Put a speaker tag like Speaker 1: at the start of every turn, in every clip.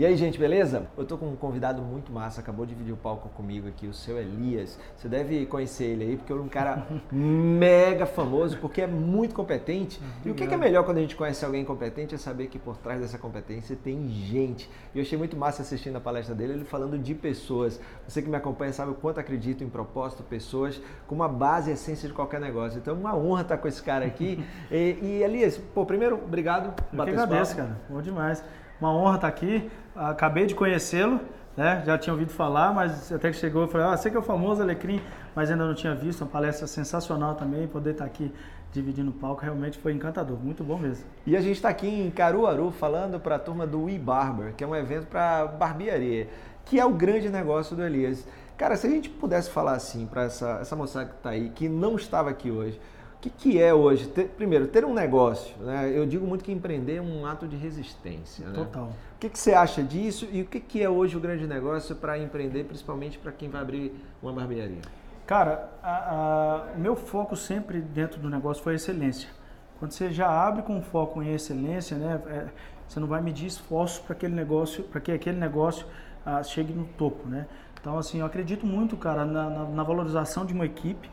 Speaker 1: E aí, gente, beleza? Eu tô com um convidado muito massa, acabou de dividir o palco comigo aqui, o seu Elias. Você deve conhecer ele aí, porque é um cara mega famoso, porque é muito competente. E o que é melhor quando a gente conhece alguém competente é saber que por trás dessa competência tem gente. E eu achei muito massa assistindo a palestra dele, ele falando de pessoas. Você que me acompanha sabe o quanto acredito em propósito, pessoas, com uma base e essência de qualquer negócio. Então, uma honra estar com esse cara aqui. e, e Elias, pô, primeiro, obrigado.
Speaker 2: Eu que agradeço, cara. Bom demais. Uma honra estar aqui. Acabei de conhecê-lo, né? Já tinha ouvido falar, mas até que chegou, eu falei, ah, sei que é o famoso Alecrim, mas ainda não tinha visto. Uma palestra sensacional também, poder estar aqui dividindo o palco, realmente foi encantador, muito bom mesmo.
Speaker 1: E a gente está aqui em Caruaru falando para a turma do We Barber, que é um evento para barbearia, que é o grande negócio do Elias. Cara, se a gente pudesse falar assim para essa, essa moçada que está aí, que não estava aqui hoje, o que, que é hoje? Ter, primeiro, ter um negócio. Né? Eu digo muito que empreender é um ato de resistência. Né?
Speaker 2: Total.
Speaker 1: O que, que você acha disso e o que, que é hoje o grande negócio para empreender, principalmente para quem vai abrir uma barbearia?
Speaker 2: Cara, o meu foco sempre dentro do negócio foi a excelência. Quando você já abre com foco em excelência, né, é, você não vai medir esforços para aquele negócio, para que aquele negócio ah, chegue no topo, né? Então, assim, eu acredito muito, cara, na, na, na valorização de uma equipe,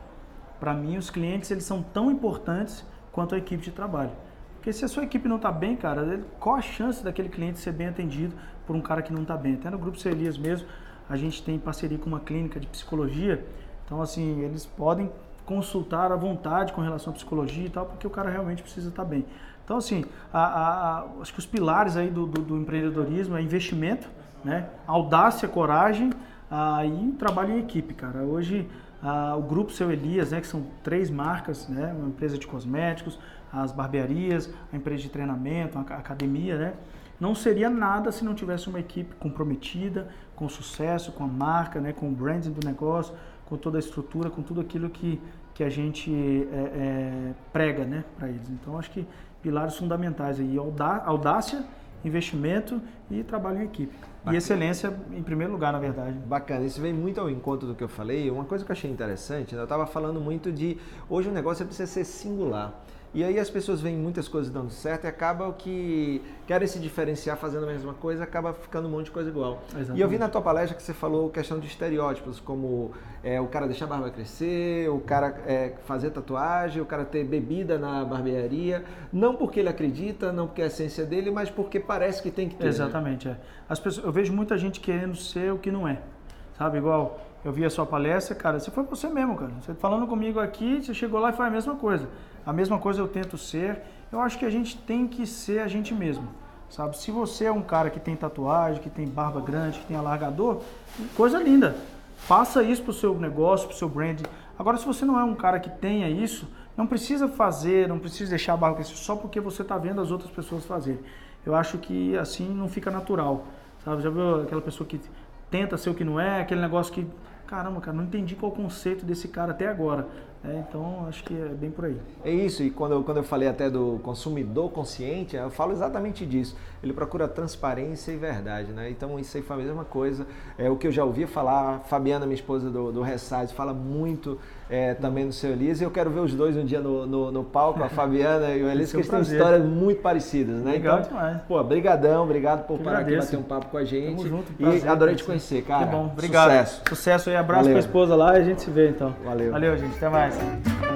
Speaker 2: para mim, os clientes eles são tão importantes quanto a equipe de trabalho. Porque se a sua equipe não está bem, cara, qual a chance daquele cliente ser bem atendido por um cara que não está bem? Até no Grupo Celias mesmo, a gente tem parceria com uma clínica de psicologia. Então, assim, eles podem consultar à vontade com relação à psicologia e tal, porque o cara realmente precisa estar tá bem. Então, assim, a, a, a, acho que os pilares aí do, do, do, empreendedorismo é investimento, né? audácia, coragem ah, e trabalho em equipe, cara. Hoje ah, o grupo Seu Elias, né, que são três marcas, né, uma empresa de cosméticos, as barbearias, a empresa de treinamento, a academia, né, não seria nada se não tivesse uma equipe comprometida, com sucesso, com a marca, né, com o branding do negócio, com toda a estrutura, com tudo aquilo que, que a gente é, é, prega né, para eles. Então, acho que pilares fundamentais aí, audácia, investimento e trabalho em equipe. Bacana. E excelência em primeiro lugar, na verdade.
Speaker 1: Bacana, isso vem muito ao encontro do que eu falei. Uma coisa que eu achei interessante, né, eu estava falando muito de hoje o negócio precisa ser singular. E aí as pessoas veem muitas coisas dando certo e acabam que querem se diferenciar fazendo a mesma coisa, acaba ficando um monte de coisa igual. Exatamente. E eu vi na tua palestra que você falou questão de estereótipos, como é, o cara deixar a barba crescer, o cara é, fazer tatuagem, o cara ter bebida na barbearia, não porque ele acredita, não porque é a essência dele, mas porque parece que tem que ter. Né?
Speaker 2: Exatamente,
Speaker 1: né?
Speaker 2: é. As pessoas, eu vejo muita gente querendo ser o que não é, sabe? Igual eu vi a sua palestra, cara, você foi você mesmo, cara. Você falando comigo aqui, você chegou lá e foi a mesma coisa. A mesma coisa eu tento ser. Eu acho que a gente tem que ser a gente mesmo, sabe? Se você é um cara que tem tatuagem, que tem barba grande, que tem alargador, coisa linda. Faça isso pro seu negócio, pro seu brand. Agora, se você não é um cara que tenha isso, não precisa fazer, não precisa deixar a barba crescer só porque você está vendo as outras pessoas fazerem. Eu acho que assim não fica natural, sabe? Já viu aquela pessoa que tenta ser o que não é, aquele negócio que caramba, cara, não entendi qual o conceito desse cara até agora. É, então, acho que é bem por aí.
Speaker 1: É isso, e quando eu, quando eu falei até do consumidor consciente, eu falo exatamente disso. Ele procura transparência e verdade, né? Então, isso aí foi a mesma coisa. É o que eu já ouvia falar, Fabiana, minha esposa do, do Resize, fala muito é, também no seu Elias. E eu quero ver os dois um dia no, no, no palco, a Fabiana e o Elias, que eles têm histórias muito parecidas, né?
Speaker 2: Legal então, demais.
Speaker 1: Pô, brigadão, obrigado por parar aqui bater um papo com a gente. Tamo junto,
Speaker 2: prazer,
Speaker 1: e adorei te conhecer, cara.
Speaker 2: Que bom, obrigado.
Speaker 1: Sucesso.
Speaker 2: Sucesso aí, abraço Valeu. pra esposa lá e a gente se vê então.
Speaker 1: Valeu.
Speaker 2: Valeu, gente. Até mais. guys.